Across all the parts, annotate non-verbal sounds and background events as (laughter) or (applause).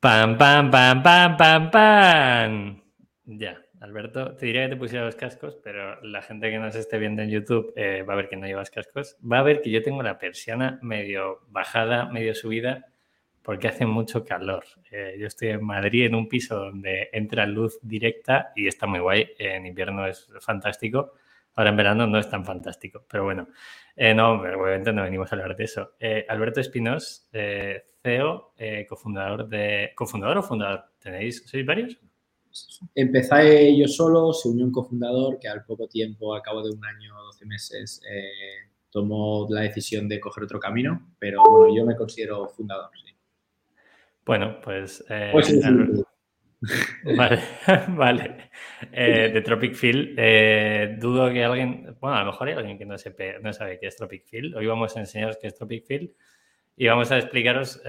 Pam, pam, pam, pam, pam, pam. Ya, Alberto, te diría que te pusiera los cascos, pero la gente que nos esté viendo en YouTube eh, va a ver que no llevas cascos. Va a ver que yo tengo la persiana medio bajada, medio subida, porque hace mucho calor. Eh, yo estoy en Madrid en un piso donde entra luz directa y está muy guay. En invierno es fantástico. Ahora en verano no es tan fantástico, pero bueno. Eh, no, obviamente no venimos a hablar de eso. Alberto Espinos, CEO, cofundador de... ¿Cofundador o fundador? ¿Tenéis? ¿Sois varios? Empecé yo solo, se unió un cofundador que al poco tiempo, al cabo de un año o 12 meses, eh, tomó la decisión de coger otro camino, pero bueno, yo me considero fundador, sí. Bueno, pues... Eh, vale, (laughs) vale. Eh, de Tropic Field, dudo que alguien, bueno, a lo mejor hay alguien que no, sepe, no sabe qué es Tropic Field. Hoy vamos a enseñaros qué es Tropic Field y vamos a explicaros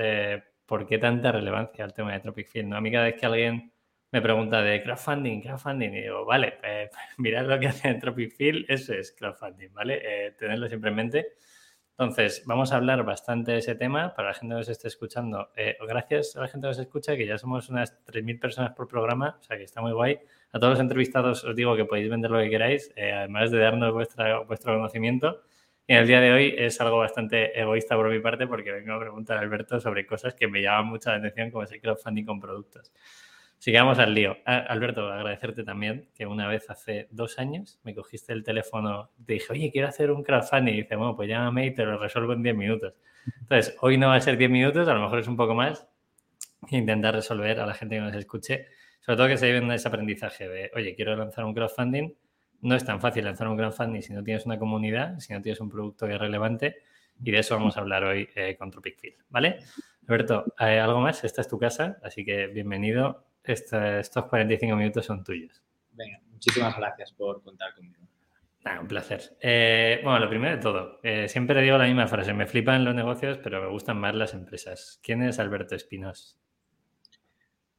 por qué tanta relevancia el tema de Tropic Field. ¿no? A mí cada vez que alguien me pregunta de crowdfunding, crowdfunding, y digo, vale, eh, (laughs) mirad lo que hace Tropic Field, eso es crowdfunding, ¿vale? Eh, tenerlo siempre en mente. Entonces, vamos a hablar bastante de ese tema para la gente que nos esté escuchando. Eh, gracias a la gente que nos escucha, que ya somos unas 3.000 personas por programa, o sea que está muy guay. A todos los entrevistados os digo que podéis vender lo que queráis, además de darnos vuestra, vuestro conocimiento. Y en el día de hoy es algo bastante egoísta por mi parte porque vengo a preguntar a Alberto sobre cosas que me llaman mucha atención, como es el crowdfunding con productos. Sigamos al lío. Alberto, agradecerte también que una vez hace dos años me cogiste el teléfono, te dije, oye, quiero hacer un crowdfunding. Y dice, bueno, pues llámame y te lo resuelvo en 10 minutos. Entonces, hoy no va a ser 10 minutos, a lo mejor es un poco más. Intentar resolver a la gente que nos escuche, sobre todo que se lleven ese aprendizaje de, oye, quiero lanzar un crowdfunding. No es tan fácil lanzar un crowdfunding si no tienes una comunidad, si no tienes un producto que es relevante. Y de eso vamos a hablar hoy eh, con Tropic ¿vale? Alberto, eh, ¿algo más? Esta es tu casa, así que bienvenido estos 45 minutos son tuyos. Venga, muchísimas gracias por contar conmigo. un placer. Eh, bueno, lo primero de todo, eh, siempre digo la misma frase, me flipan los negocios, pero me gustan más las empresas. ¿Quién es Alberto Espinos?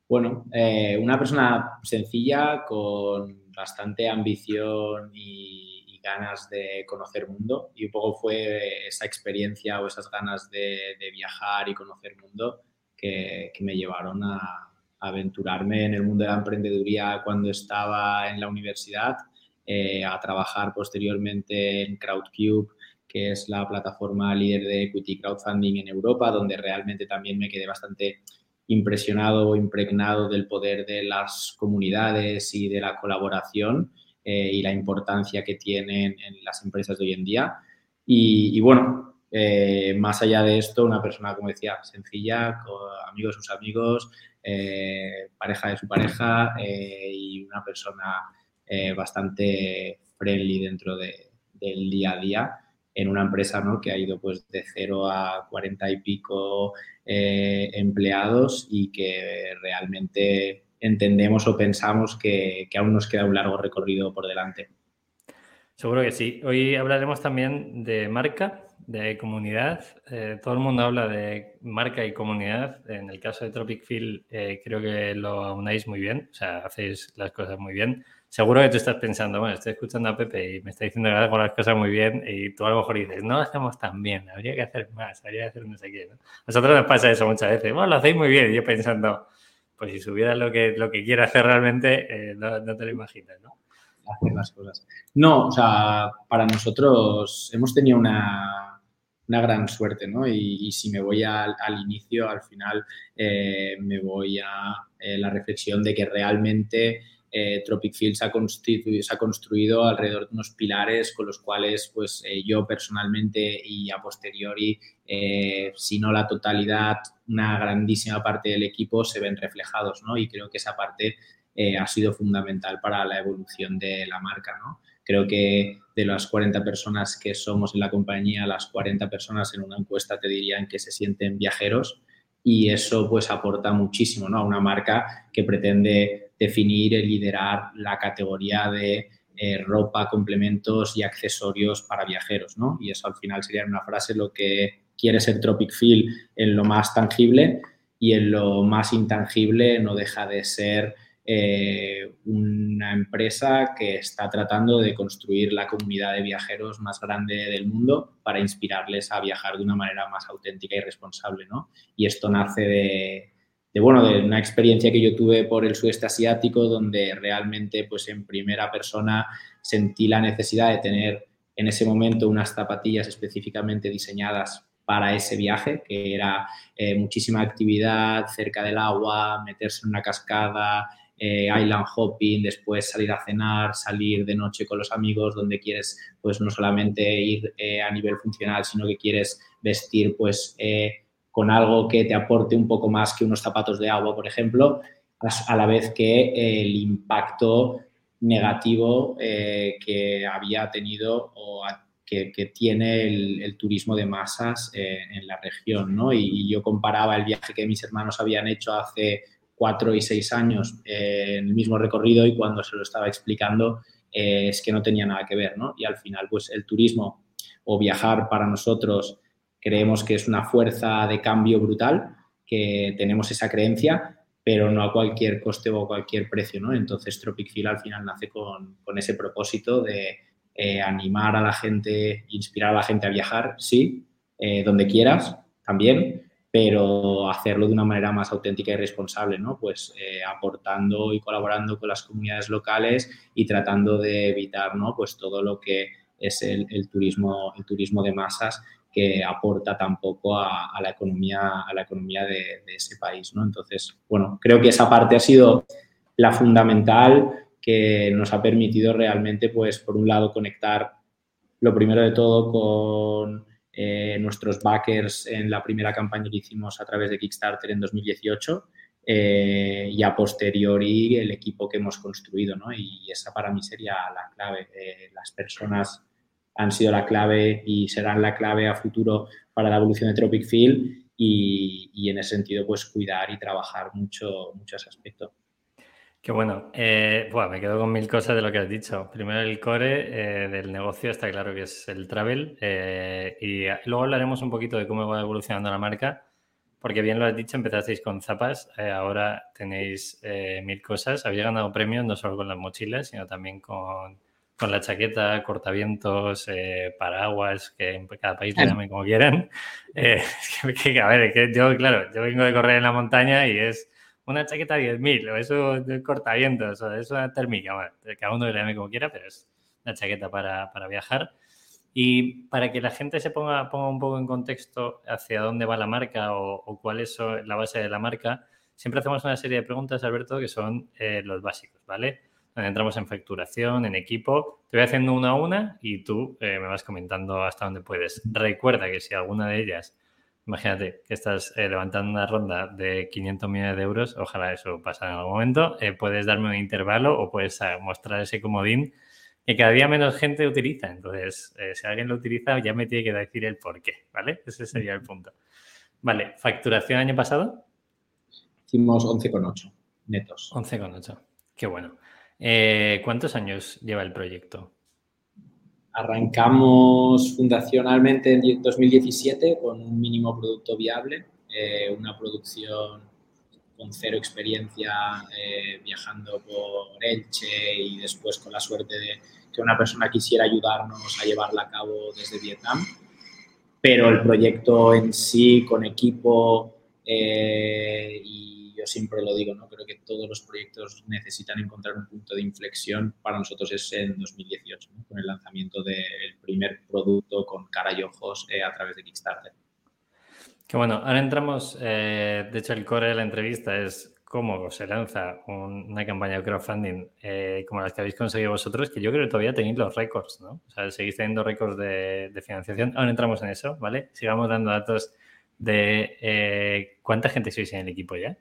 Bueno, eh, una persona sencilla, con bastante ambición y, ganas de conocer mundo. Y un poco fue esa experiencia o esas ganas de, viajar y conocer mundo que me llevaron a, aventurarme en el mundo de la emprendeduría cuando estaba en la universidad, eh, a trabajar posteriormente en Crowdcube, que es la plataforma líder de equity crowdfunding en Europa, donde realmente también me quedé bastante impresionado, impregnado del poder de las comunidades y de la colaboración eh, y la importancia que tienen en las empresas de hoy en día. Y, bueno, eh, más allá de esto, una persona, como decía, sencilla, con amigos sus amigos, eh, pareja de su pareja eh, y una persona bastante friendly dentro del día a día en una empresa ¿no? que ha ido pues de cero a cuarenta y pico empleados y que realmente entendemos o pensamos que, aún nos queda un largo recorrido por delante. Seguro que sí. Hoy hablaremos también de marca de comunidad. Eh, todo el mundo habla de marca y comunidad. En el caso de Tropic Field eh, creo que lo unáis muy bien, o sea, hacéis las cosas muy bien. Seguro que tú estás pensando, bueno, estoy escuchando a Pepe y me está diciendo que hago las cosas muy bien y tú a lo mejor dices, no lo hacemos tan bien, habría que hacer más, habría que hacer no sé qué. ¿no? nosotros nos pasa eso muchas veces, bueno, lo hacéis muy bien y yo pensando, pues si subiera lo que, lo que quiero hacer realmente, eh, no, no te lo imaginas, ¿no? Hacer las cosas. No, o sea, para nosotros hemos tenido una una gran suerte, ¿no? Y, si me voy al, inicio, al final eh, me voy a eh, la reflexión de que realmente eh, Tropic Field se ha, se ha, construido alrededor de unos pilares con los cuales pues yo personalmente y a posteriori, si no la totalidad, una grandísima parte del equipo se ven reflejados, ¿no? Y creo que esa parte ha sido fundamental para la evolución de la marca, ¿no? Creo que de las 40 personas que somos en la compañía, las 40 personas en una encuesta te dirían que se sienten viajeros y eso pues aporta muchísimo ¿no? a una marca que pretende definir y liderar la categoría de eh, ropa, complementos y accesorios para viajeros. ¿no? Y eso al final sería una frase lo que quiere ser Tropic Feel en lo más tangible y en lo más intangible no deja de ser eh, una empresa que está tratando de construir la comunidad de viajeros más grande del mundo para inspirarles a viajar de una manera más auténtica y responsable, ¿no? Y esto nace de, bueno, de una experiencia que yo tuve por el sudeste asiático, donde realmente, pues en primera persona sentí la necesidad de tener en ese momento unas zapatillas específicamente diseñadas para ese viaje, que era eh, muchísima actividad cerca del agua, meterse en una cascada, eh, island hopping, después salir a cenar, salir de noche con los amigos, donde quieres pues no solamente ir eh, a nivel funcional, sino que quieres vestir pues con algo que te aporte un poco más que unos zapatos de agua, por ejemplo, a la vez que el impacto negativo que había tenido o que, tiene el, turismo de masas en la región, ¿no? Y, yo comparaba el viaje que mis hermanos habían hecho hace cuatro y seis años eh, en el mismo recorrido y cuando se lo estaba explicando eh, es que no tenía nada que ver, ¿no? Y al final, pues el turismo o viajar para nosotros creemos que es una fuerza de cambio brutal, que tenemos esa creencia, pero no a cualquier coste o a cualquier precio, ¿no? Entonces Tropic al final nace con, con ese propósito de eh, animar a la gente, inspirar a la gente a viajar, sí, donde quieras también, pero hacerlo de una manera más auténtica y responsable, ¿no? Pues eh, aportando y colaborando con las comunidades locales y tratando de evitar, ¿no? Pues todo lo que es el, turismo, el turismo de masas que aporta tampoco a, a la economía, a la economía de, ese país, ¿no? Entonces, bueno, creo que esa parte ha sido la fundamental que nos ha permitido realmente, pues, por un lado, conectar lo primero de todo con eh, nuestros backers en la primera campaña que hicimos a través de Kickstarter en 2018 eh, y a posteriori el equipo que hemos construido, ¿no? Y esa para mí sería la clave. Eh, las personas han sido la clave y serán la clave a futuro para la evolución de Tropic Field y, en ese sentido, pues cuidar y trabajar mucho, mucho ese aspecto. Qué bueno. Eh, me quedo con mil cosas de lo que has dicho. Primero, el core eh, del negocio está claro que es el travel. Eh, y luego hablaremos un poquito de cómo va evolucionando la marca. Porque bien lo has dicho, empezasteis con zapas, ahora tenéis mil cosas. Habéis ganado premios no solo con las mochilas, sino también con, con la chaqueta, cortavientos, paraguas, que en cada país le llamen como quieran. (laughs) que, a ver, que yo, claro, yo vengo de correr en la montaña y es una chaqueta 10.000 o eso de cortavientos o es una térmica, bueno, cada uno le llame como quiera, pero es una chaqueta para, para, viajar. Y para que la gente se ponga, ponga un poco en contexto hacia dónde va la marca o, cuál es la base de la marca, siempre hacemos una serie de preguntas, Alberto, que son eh, los básicos, ¿vale? Donde entramos en facturación, en equipo. Te voy haciendo una a una y tú eh, me vas comentando hasta dónde puedes. Recuerda que si alguna de ellas Imagínate que estás eh, levantando una ronda de 500 millones de euros, ojalá eso pase en algún momento, eh, puedes darme un intervalo o puedes eh, mostrar ese comodín que cada día menos gente utiliza. Entonces, si alguien lo utiliza, ya me tiene que decir el por qué, ¿vale? Ese sería el punto. Vale, ¿facturación año pasado? Hicimos 11,8 netos. 11,8, qué bueno. ¿Cuántos años lleva el proyecto? Arrancamos fundacionalmente en 2017 con un mínimo producto viable, eh, una producción con cero experiencia eh, viajando por Elche y después con la suerte de que una persona quisiera ayudarnos a llevarla a cabo desde Vietnam. Pero el proyecto en sí, con equipo eh, y yo siempre lo digo, ¿no? Creo que todos los proyectos necesitan encontrar un punto de inflexión. Para nosotros es en 2018, con el lanzamiento del primer producto con cara y ojos eh, a través de Kickstarter. Qué bueno, ahora entramos, eh, de hecho el core de la entrevista es cómo se lanza una campaña de crowdfunding eh, como las que habéis conseguido vosotros, que yo creo que todavía tenéis los récords, ¿no? O sea, seguís teniendo récords de financiación. Ahora entramos en eso, ¿vale? Sigamos dando datos de cuánta gente sois en el equipo ya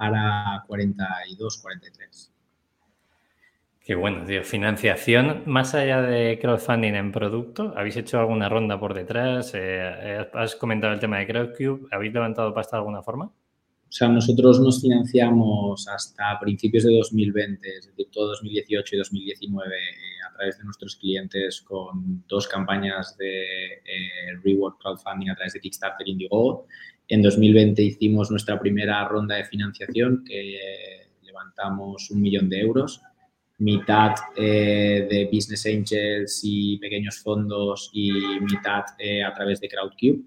ahora 42, 43. Qué bueno, tío. Financiación, más allá de crowdfunding en producto, ¿habéis hecho alguna ronda por detrás? Eh, has comentado el tema de Crowdcube. ¿Habéis levantado pasta de alguna forma? O sea, nosotros nos financiamos hasta principios de 2020, es decir, todo 2018 y 2019, eh, a través de nuestros clientes con dos campañas de eh, Reward Crowdfunding a través de Kickstarter Indiegogo en 2020 hicimos nuestra primera ronda de financiación que levantamos un millón de euros, mitad eh, de Business Angels y pequeños fondos y mitad eh, a través de Crowdcube.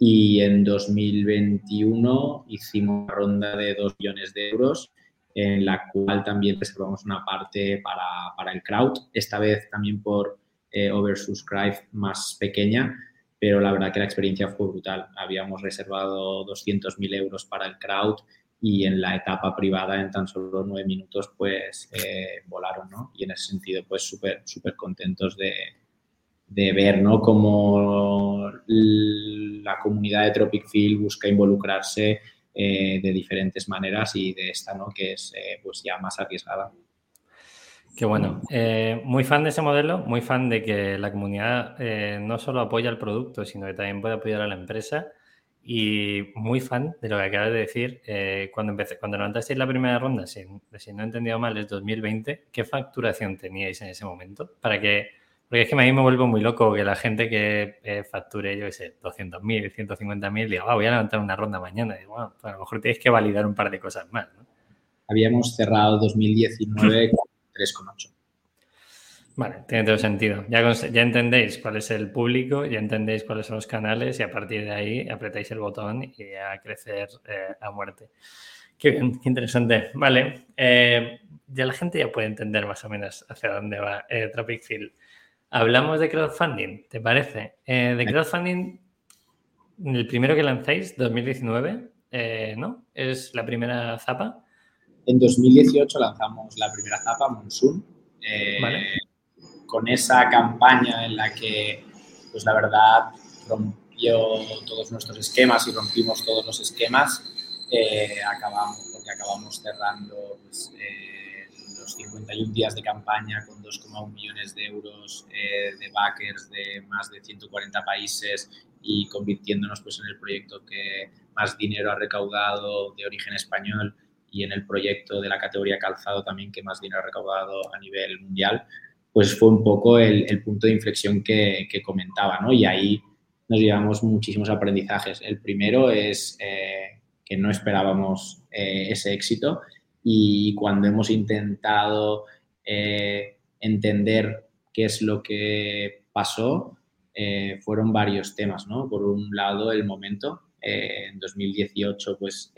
Y en 2021 hicimos una ronda de 2 millones de euros en la cual también reservamos una parte para, para el crowd, esta vez también por eh, oversubscribe más pequeña, pero la verdad que la experiencia fue brutal. Habíamos reservado 200.000 euros para el crowd y en la etapa privada en tan solo nueve minutos pues eh, volaron, ¿no? Y en ese sentido pues súper, súper contentos de, de ver, ¿no? Cómo la comunidad de Tropic Field busca involucrarse eh, de diferentes maneras y de esta, ¿no? Que es eh, pues ya más arriesgada. Qué bueno. Eh, muy fan de ese modelo, muy fan de que la comunidad no solo apoya el producto, sino que también puede apoyar a la empresa. Y muy fan de lo que acabas de decir. cuando empecé, cuando levantasteis la primera ronda, si, si no he entendido mal, es 2020, ¿qué facturación teníais en ese momento? Para que porque es que a mí me vuelvo muy loco que la gente que eh, facture, yo qué sé, 200.000, 150.000, diga, ah, voy a levantar una ronda mañana. Y digo, bueno, pues a lo mejor tienes que validar un par de cosas más. ¿no? Habíamos cerrado 2019 con (laughs) 3,8. Vale, tiene todo sentido. Ya, ya entendéis cuál es el público, ya entendéis cuáles son los canales y a partir de ahí apretáis el botón y a crecer eh, a muerte. Qué bien, qué interesante. Vale, eh, ya la gente ya puede entender más o menos hacia dónde va Tropic Field. Hablamos de crowdfunding, ¿te parece? Eh, de crowdfunding, el primero que lanzáis, 2019, eh, ¿no? Es la primera zapa. En 2018 lanzamos la primera zapa, Monsoon. Eh, con esa campaña en la que, pues la verdad, rompió todos nuestros esquemas y rompimos todos los esquemas, acabamos, porque acabamos cerrando pues, 51 días de campaña con 2,1 millones de euros eh, de backers de más de 140 países y convirtiéndonos pues, en el proyecto que más dinero ha recaudado de origen español y en el proyecto de la categoría calzado también que más dinero ha recaudado a nivel mundial, pues fue un poco el, punto de inflexión que, comentaba, ¿no? Y ahí nos llevamos muchísimos aprendizajes. El primero es eh, que no esperábamos eh, ese éxito y cuando hemos intentado eh, entender qué es lo que pasó, fueron varios temas, ¿no? Por un lado, el momento. En 2018, pues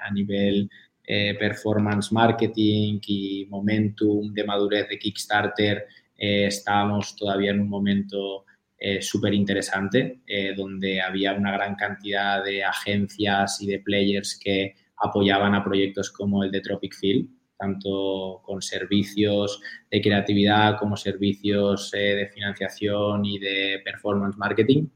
a nivel performance marketing y momentum de madurez de Kickstarter, estábamos todavía en un momento súper interesante, donde había una gran cantidad de agencias y de players que apoyaban a proyectos como el de Tropic Field, tanto con servicios de creatividad como servicios eh, de financiación y de performance marketing,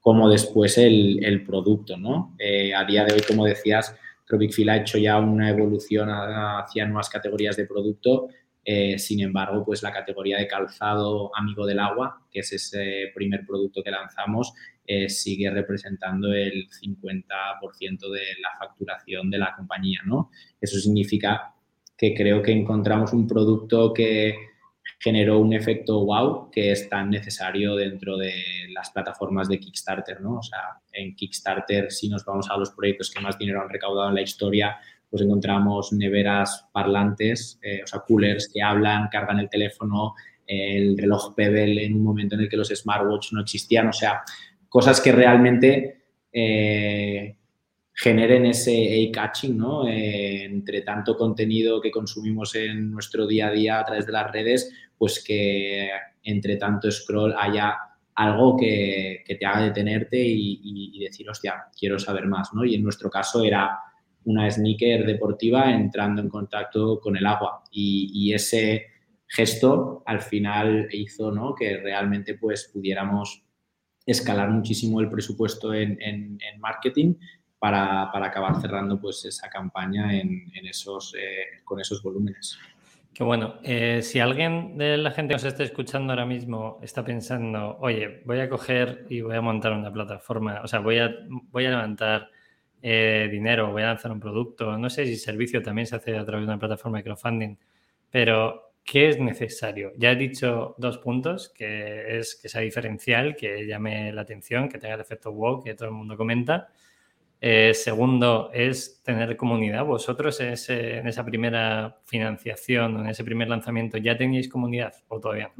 como después el, producto. ¿no? Eh, a día de hoy, como decías, Tropic Field ha hecho ya una evolución hacia nuevas categorías de producto. Eh, sin embargo, pues la categoría de calzado amigo del agua, que es ese primer producto que lanzamos, eh, sigue representando el 50% de la facturación de la compañía, ¿no? Eso significa que creo que encontramos un producto que generó un efecto wow que es tan necesario dentro de las plataformas de Kickstarter, ¿no? O sea, en Kickstarter, si nos vamos a los proyectos que más dinero han recaudado en la historia, pues encontramos neveras parlantes, eh, o sea, coolers que hablan, cargan el teléfono, el reloj Pebble en un momento en el que los smartwatches no existían, o sea, cosas que realmente eh, generen ese eye-catching, ¿no? Eh, entre tanto contenido que consumimos en nuestro día a día a través de las redes, pues que entre tanto scroll haya algo que, te haga detenerte y, decir, hostia, quiero saber más, ¿no? Y en nuestro caso era una sneaker deportiva entrando en contacto con el agua y, y ese gesto al final hizo, ¿no? Que realmente pues pudiéramos escalar muchísimo el presupuesto en, marketing para, acabar cerrando pues esa campaña en, esos, eh, con esos volúmenes. Qué bueno. Eh, si alguien de la gente que nos está escuchando ahora mismo está pensando, oye, voy a coger y voy a montar una plataforma, o sea, voy a, voy a levantar eh, dinero, voy a lanzar un producto, no sé si servicio también se hace a través de una plataforma de crowdfunding, pero ¿Qué es necesario? Ya he dicho dos puntos, que es que sea diferencial, que llame la atención, que tenga el efecto wow que todo el mundo comenta. Eh, segundo, es tener comunidad. ¿Vosotros en, esa primera financiación, en ese primer lanzamiento, ya teníais comunidad o todavía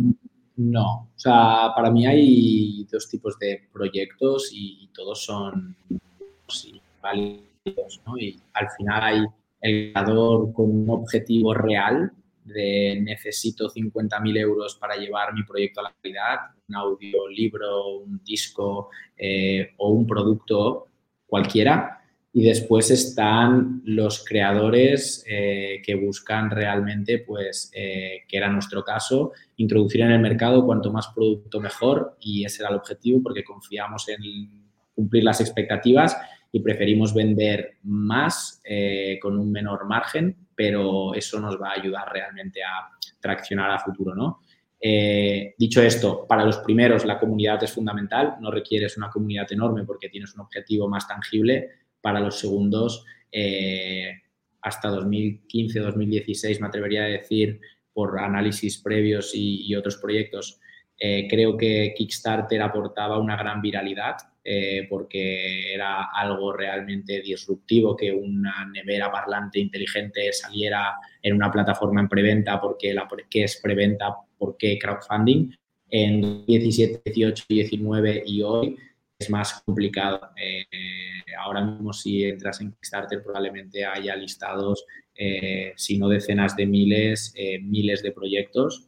no? O sea, para mí hay dos tipos de proyectos y, todos son válidos, ¿no? Y al final hay el creador con un objetivo real de necesito 50.000 euros para llevar mi proyecto a la realidad, un audiolibro, un disco eh, o un producto cualquiera. Y después están los creadores eh, que buscan realmente, pues, eh, que era nuestro caso, introducir en el mercado cuanto más producto mejor y ese era el objetivo porque confiamos en cumplir las expectativas y preferimos vender más con un menor margen pero eso nos va a ayudar realmente a traccionar a futuro, ¿no? Eh, dicho esto, para los primeros la comunidad es fundamental, no requieres una comunidad enorme porque tienes un objetivo más tangible. Para los segundos, eh, hasta 2015, 2016, me atrevería a decir, por análisis previos y, otros proyectos, eh, creo que Kickstarter aportaba una gran viralidad eh, porque era algo realmente disruptivo que una nevera parlante inteligente saliera en una plataforma en preventa, porque la, ¿qué es preventa? ¿Por qué crowdfunding? En 17, 18, 19 y hoy es más complicado. Eh, ahora mismo si entras en Kickstarter probablemente haya listados, eh, si no decenas de miles, miles de proyectos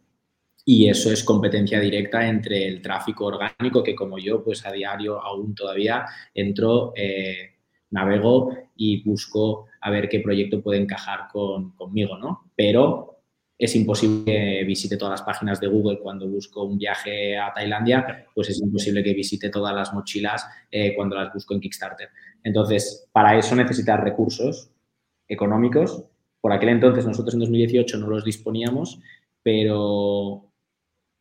y eso es competencia directa entre el tráfico orgánico, que como yo, pues a diario aún todavía entro, eh, navego y busco a ver qué proyecto puede encajar con, conmigo, ¿no? Pero es imposible que visite todas las páginas de Google cuando busco un viaje a Tailandia, pues es imposible que visite todas las mochilas eh, cuando las busco en Kickstarter. Entonces, para eso necesitas recursos económicos. Por aquel entonces, nosotros en 2018 no los disponíamos, pero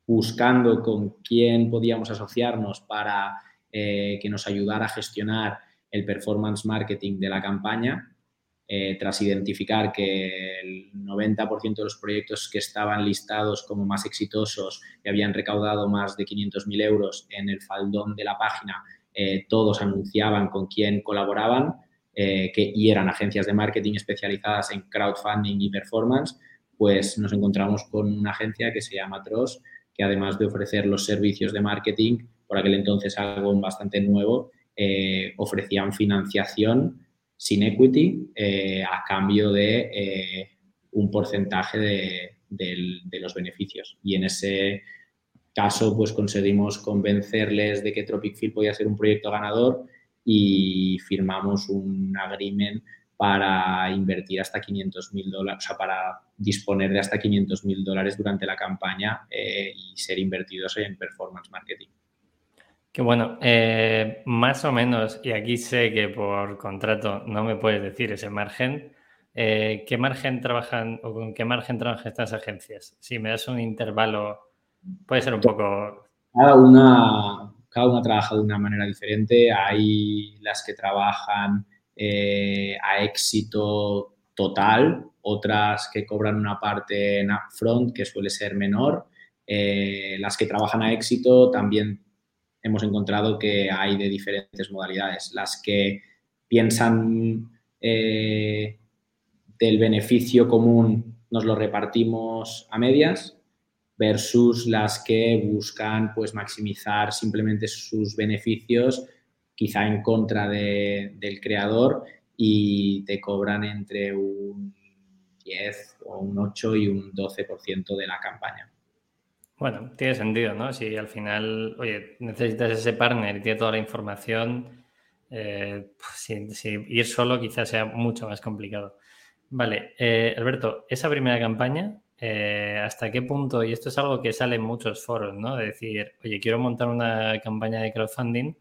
buscando con quién podíamos asociarnos para eh, que nos ayudara a gestionar el performance marketing de la campaña, eh, tras identificar que el 90% de los proyectos que estaban listados como más exitosos y habían recaudado más de 500.000 euros en el faldón de la página, eh, todos anunciaban con quién colaboraban y eran agencias de marketing especializadas en crowdfunding y performance, pues nos encontramos con una agencia que se llama Tross, que además de ofrecer los servicios de marketing, por aquel entonces algo bastante nuevo, eh, ofrecían financiación sin equity eh, a cambio de eh, un porcentaje de, los beneficios. Y en ese caso, pues conseguimos convencerles de que Tropic Field podía ser un proyecto ganador y firmamos un agreement para invertir hasta 500 mil dólares, o sea, para disponer de hasta 500 mil dólares durante la campaña eh, y ser invertidos en performance marketing. Qué bueno, eh, más o menos, y aquí sé que por contrato no me puedes decir ese margen, eh, ¿qué margen trabajan o con qué margen trabajan estas agencias? Si me das un intervalo, puede ser un poco... Cada una, cada una trabaja de una manera diferente. Hay las que trabajan eh, a éxito total, otras que cobran una parte en upfront que suele ser menor. Eh, las que trabajan a éxito también hemos encontrado que hay de diferentes modalidades. Las que piensan eh, del beneficio común nos lo repartimos a medias versus las que buscan pues maximizar simplemente sus beneficios quizá en contra del creador y te cobran entre un 10 o un 8 y un 12% de la campaña. Bueno, tiene sentido, ¿no? Si al final, oye, necesitas ese partner y tiene toda la información, eh, pues, si, ir solo quizás sea mucho más complicado. Vale, eh, Alberto, esa primera campaña, eh, ¿hasta qué punto? Y esto es algo que sale en muchos foros, ¿no? De decir, oye, quiero montar una campaña de crowdfunding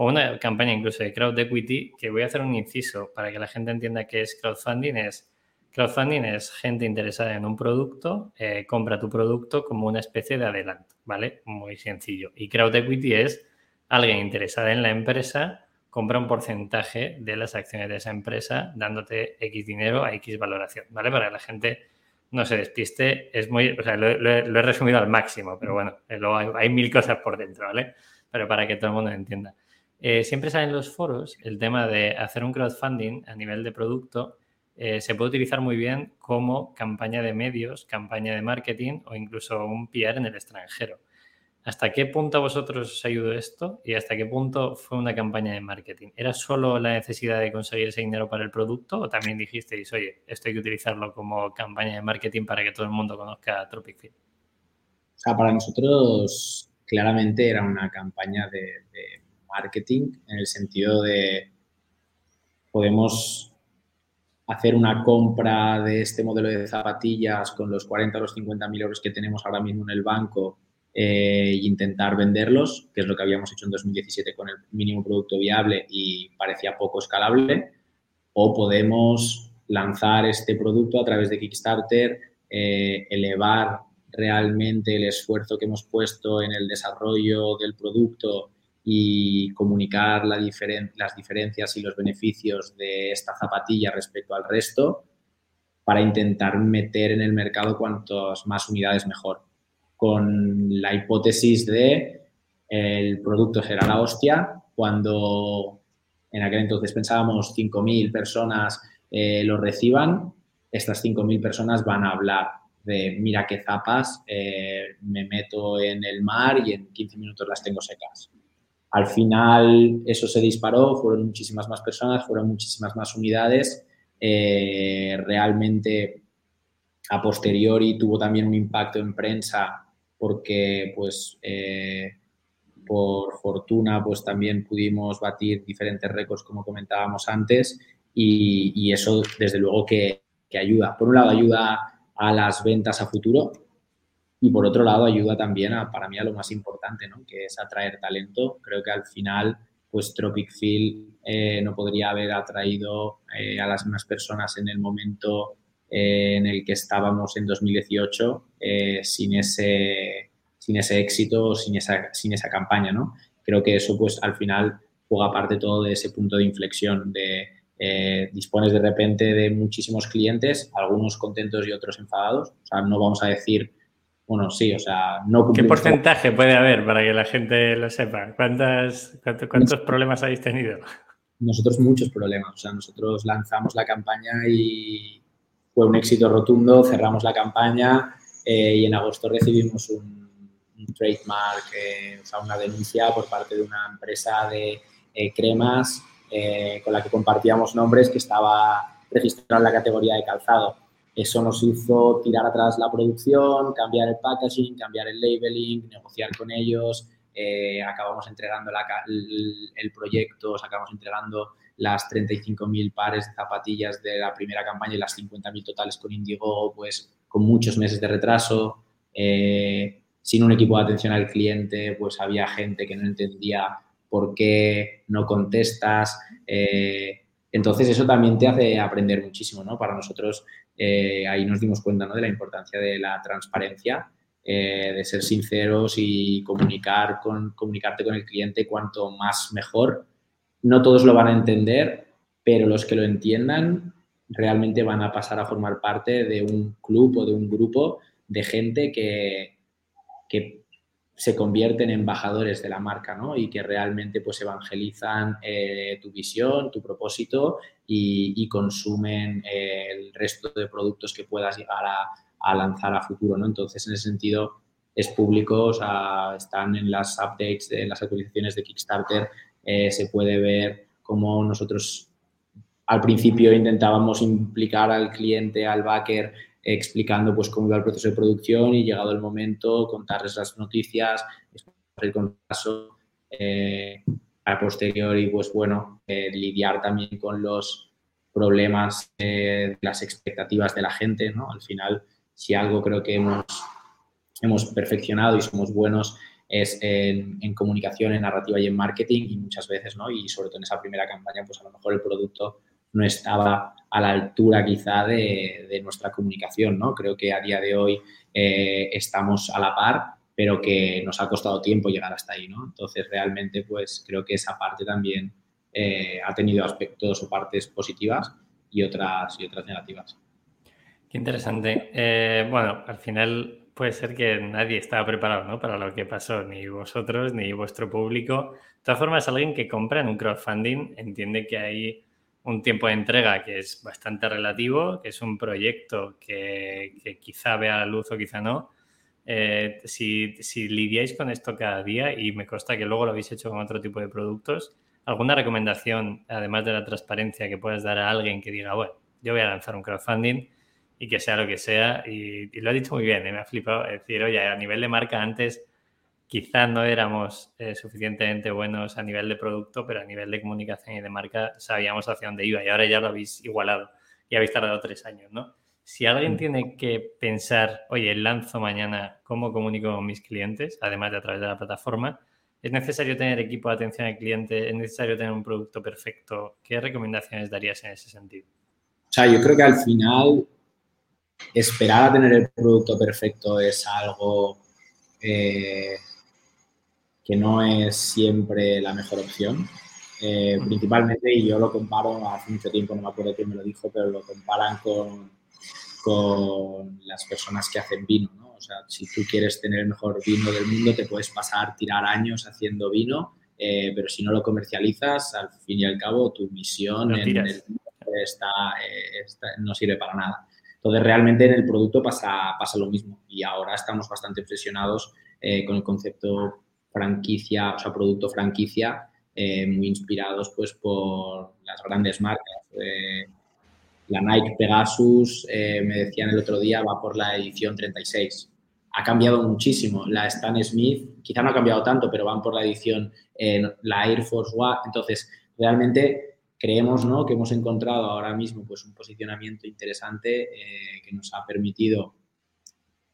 o una campaña incluso de crowd equity, que voy a hacer un inciso para que la gente entienda qué es crowdfunding. Es, crowdfunding es gente interesada en un producto, eh, compra tu producto como una especie de adelanto, ¿vale? Muy sencillo. Y crowd equity es alguien interesado en la empresa, compra un porcentaje de las acciones de esa empresa dándote X dinero a X valoración, ¿vale? Para que la gente no se despiste, es muy, o sea, lo, he resumido al máximo, pero bueno, luego hay, hay, mil cosas por dentro, ¿vale? Pero para que todo el mundo entienda. Eh, siempre sale en los foros el tema de hacer un crowdfunding a nivel de producto. Eh, se puede utilizar muy bien como campaña de medios, campaña de marketing o incluso un PR en el extranjero. ¿Hasta qué punto a vosotros os ayudó esto y hasta qué punto fue una campaña de marketing? ¿Era solo la necesidad de conseguir ese dinero para el producto o también dijisteis, oye, esto hay que utilizarlo como campaña de marketing para que todo el mundo conozca Tropic Field? O sea, para nosotros claramente era una campaña de, marketing en el sentido de podemos hacer una compra de este modelo de zapatillas con los 40 o los 50 mil euros que tenemos ahora mismo en el banco e intentar venderlos, que es lo que habíamos hecho en 2017 con el mínimo producto viable y parecía poco escalable, o podemos lanzar este producto a través de Kickstarter, eh, elevar realmente el esfuerzo que hemos puesto en el desarrollo del producto y comunicar la las diferencias y los beneficios de esta zapatilla respecto al resto para intentar meter en el mercado cuantas más unidades mejor con la hipótesis de el producto será la hostia, cuando en aquel entonces pensábamos 5.000 personas eh, lo reciban, estas 5.000 personas van a hablar de mira qué zapas, eh, me meto en el mar y en 15 minutos las tengo secas. Al final eso se disparó, fueron muchísimas más personas, fueron muchísimas más unidades. Eh, realmente a posteriori tuvo también un impacto en prensa porque pues eh, por fortuna pues también pudimos batir diferentes récords como comentábamos antes y, eso desde luego que, ayuda. Por un lado ayuda a las ventas a futuro y por otro lado ayuda también a, para mí a lo más importante, ¿no? que es atraer talento. Creo que al final pues Tropic Field eh, no podría haber atraído eh, a las mismas personas en el momento eh, en el que estábamos en 2018 eh, sin, ese, sin ese éxito, sin esa, sin esa campaña, ¿no? Creo que eso, pues, al final juega parte todo de ese punto de inflexión de dispones de repente de muchísimos clientes, algunos contentos y otros enfadados. O sea, no vamos a decir, bueno, sí, o sea, no ¿Qué porcentaje puede haber para que la gente lo sepa? ¿Cuántas, ¿Cuántos problemas habéis tenido? Nosotros muchos problemas. O sea, nosotros lanzamos la campaña y fue un éxito rotundo, cerramos la campaña eh, y en agosto recibimos un, trademark, eh, o sea, una denuncia por parte de una empresa de eh, cremas con la que compartíamos nombres que estaba registrada en la categoría de calzado. Eso nos hizo tirar atrás la producción, cambiar el packaging, cambiar el labeling, negociar con ellos. acabamos entregando el, proyecto, acabamos entregando las 35.000 pares de zapatillas de la primera campaña y las 50.000 totales con Indigo, pues con muchos meses de retraso, eh, sin un equipo de atención al cliente, pues había gente que no entendía por qué no contestas. Eh, entonces eso también te hace aprender muchísimo, ¿no? Para nosotros eh, ahí nos dimos cuenta ¿no? de la importancia de la transparencia, de ser sinceros y comunicar con, comunicarte con el cliente cuanto más mejor no todos lo van a entender, pero los que lo entiendan realmente van a pasar a formar parte de un club o de un grupo de gente que se convierten en embajadores de la marca, ¿no? Y que realmente pues evangelizan eh, tu visión, tu propósito y, consumen eh, el resto de productos que puedas llegar a, lanzar a futuro, ¿no? Entonces, en ese sentido, es público, o sea, están en las updates, de las actualizaciones de Kickstarter eh, se puede ver cómo nosotros al principio intentábamos implicar al cliente, al backer, explicando pues cómo iba el proceso de producción y llegado el momento contarles las noticias, el caso eh, a posteriori pues bueno, eh, lidiar también con los problemas de las expectativas de la gente, ¿no? Al final, si algo creo que hemos, hemos perfeccionado y somos buenos es en, comunicación, en narrativa y en marketing y muchas veces, ¿no? Y sobre todo en esa primera campaña, pues a lo mejor el producto no estaba a la altura quizá de, nuestra comunicación, ¿no? Creo que a día de hoy eh, estamos a la par, pero que nos ha costado tiempo llegar hasta ahí, ¿no? Entonces, realmente, pues creo que esa parte también eh, ha tenido aspectos o partes positivas y otras, y otras negativas. Qué interesante. Eh, bueno, al final puede ser que nadie estaba preparado ¿no? para lo que pasó, ni vosotros, ni vuestro público. De todas formas, alguien que compra en un crowdfunding entiende que hay un tiempo de entrega que es bastante relativo, que es un proyecto que, quizá vea la luz o quizá no. eh, si, si, lidiáis con esto cada día y me consta que luego lo habéis hecho con otro tipo de productos, ¿alguna recomendación, además de la transparencia, que puedas dar a alguien que diga, bueno, yo voy a lanzar un crowdfunding y que sea lo que sea? Y, lo ha dicho muy bien, ¿eh? me ha flipado. decir, oye, a nivel de marca antes quizás no éramos eh, suficientemente buenos a nivel de producto, pero a nivel de comunicación y de marca sabíamos hacia dónde iba y ahora ya lo habéis igualado y habéis tardado tres años, ¿no? Si alguien mm. tiene que pensar, oye, lanzo mañana cómo comunico con mis clientes, además de a través de la plataforma, ¿es necesario tener equipo de atención al cliente? ¿Es necesario tener un producto perfecto? ¿Qué recomendaciones darías en ese sentido? O sea, yo creo que al final esperar a tener el producto perfecto es algo eh, que no es siempre la mejor opción. Eh, principalmente, y yo lo comparo, hace mucho tiempo, no me acuerdo quién me lo dijo, pero lo comparan con con las personas que hacen vino, ¿no? O sea, si tú quieres tener el mejor vino del mundo, te puedes pasar, tirar años haciendo vino, eh, pero si no lo comercializas, al fin y al cabo, tu misión en el está, eh, está, no sirve para nada. Entonces, realmente en el producto pasa, pasa lo mismo y ahora estamos bastante obsesionados eh, con el concepto franquicia, o sea, producto franquicia, muy inspirados pues por las grandes marcas. La Nike Pegasus, eh, me decían el otro día, va por la edición 36. Ha cambiado muchísimo. La Stan Smith, quizá no ha cambiado tanto, pero van por la edición, eh, la Air Force One. Entonces, realmente creemos ¿no? que hemos encontrado ahora mismo pues, un posicionamiento interesante eh, que nos ha permitido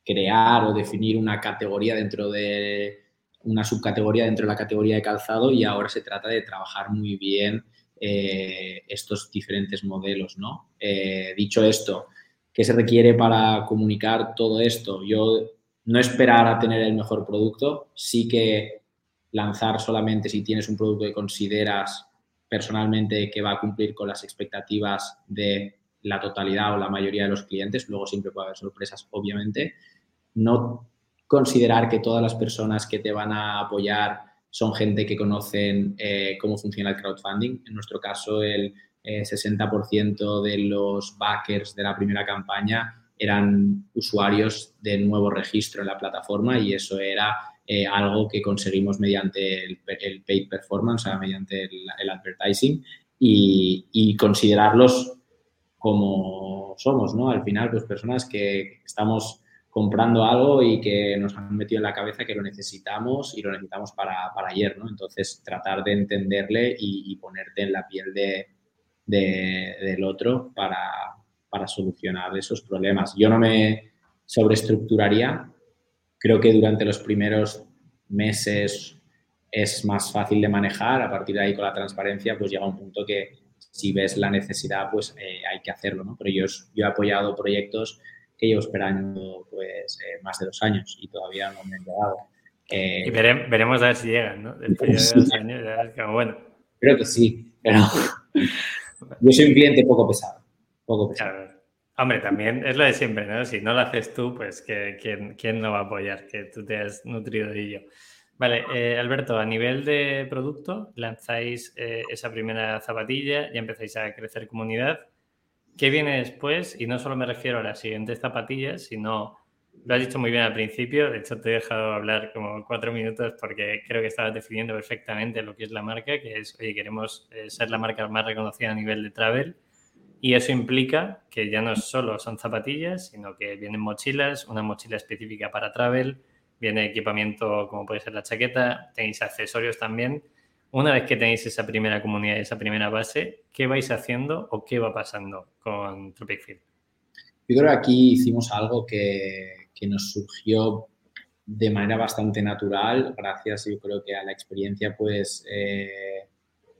crear o definir una categoría dentro de una subcategoría dentro de la categoría de calzado y ahora se trata de trabajar muy bien eh, estos diferentes modelos, ¿no? Eh, dicho esto, ¿qué se requiere para comunicar todo esto? Yo no esperar a tener el mejor producto, sí que lanzar solamente si tienes un producto que consideras personalmente que va a cumplir con las expectativas de la totalidad o la mayoría de los clientes, luego siempre puede haber sorpresas, obviamente. No considerar que todas las personas que te van a apoyar son gente que conocen eh, cómo funciona el crowdfunding. En nuestro caso, el 60% eh, de los backers de la primera campaña eran usuarios de nuevo registro en la plataforma y eso era eh, algo que conseguimos mediante el, paid performance, o sea, mediante el, advertising y, y, considerarlos como somos, ¿no? Al final, pues personas que estamos comprando algo y que nos han metido en la cabeza que lo necesitamos y lo necesitamos para, para ayer, ¿no? Entonces, tratar de entenderle y, ponerte en la piel de, del otro para, para solucionar esos problemas. Yo no me sobreestructuraría. Creo que durante los primeros meses es más fácil de manejar. A partir de ahí, con la transparencia, pues llega un punto que si ves la necesidad, pues eh, hay que hacerlo, ¿no? Pero yo, yo he apoyado proyectos que llevo esperando pues eh, más de dos años y todavía no me han llegado. y veremos a ver si llegan, ¿no? Después de dos años, ya bueno. Creo que sí, pero (laughs) yo soy un cliente poco pesado. Poco pesado. Hombre, también es lo de siempre, ¿no? Si no lo haces tú, pues ¿quién, quién no va a apoyar? Que tú te has nutrido de ello. Vale, eh, Alberto, a nivel de producto, lanzáis eh, esa primera zapatilla, ya empezáis a crecer comunidad. ¿Qué viene después? Y no solo me refiero a las siguientes zapatillas, sino, lo has dicho muy bien al principio, de hecho te he dejado hablar como cuatro minutos porque creo que estabas definiendo perfectamente lo que es la marca, que es, oye, queremos eh, ser la marca más reconocida a nivel de travel. Y eso implica que ya no solo son zapatillas, sino que vienen mochilas, una mochila específica para travel, viene equipamiento como puede ser la chaqueta, tenéis accesorios también una vez que tenéis esa primera comunidad, esa primera base, ¿qué vais haciendo o qué va pasando con Tropic Field? Yo creo que aquí hicimos algo que, que nos surgió de manera bastante natural, gracias yo creo que a la experiencia pues eh,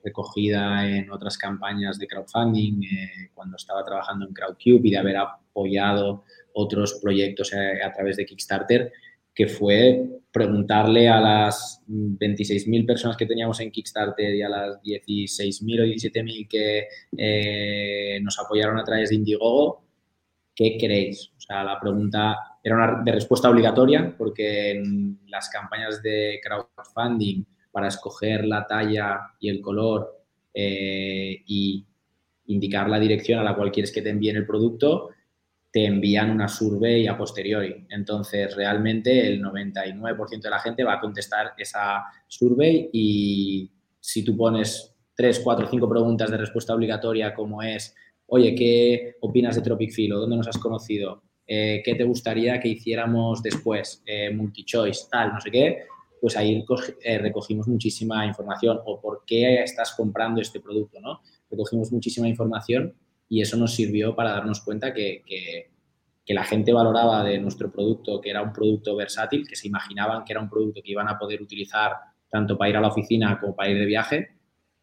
recogida en otras campañas de crowdfunding, eh, cuando estaba trabajando en Crowdcube y de haber apoyado otros proyectos eh, a través de Kickstarter, que fue preguntarle a las 26.000 personas que teníamos en Kickstarter y a las 16.000 o 17.000 que eh, nos apoyaron a través de Indiegogo, ¿qué queréis? O sea, la pregunta era una de respuesta obligatoria porque en las campañas de crowdfunding para escoger la talla y el color eh, y indicar la dirección a la cual quieres que te envíen el producto, te envían una survey a posteriori. Entonces, realmente el 99% de la gente va a contestar esa survey y si tú pones 3, 4, 5 preguntas de respuesta obligatoria como es, oye, ¿qué opinas de Tropic Filo? ¿Dónde nos has conocido? Eh, ¿Qué te gustaría que hiciéramos después? Eh, multi-choice, tal, no sé qué. Pues ahí eh, recogimos muchísima información o por qué estás comprando este producto, ¿no? Recogimos muchísima información y eso nos sirvió para darnos cuenta que, la gente valoraba de nuestro producto que era un producto versátil, que se imaginaban que era un producto que iban a poder utilizar tanto para ir a la oficina como para ir de viaje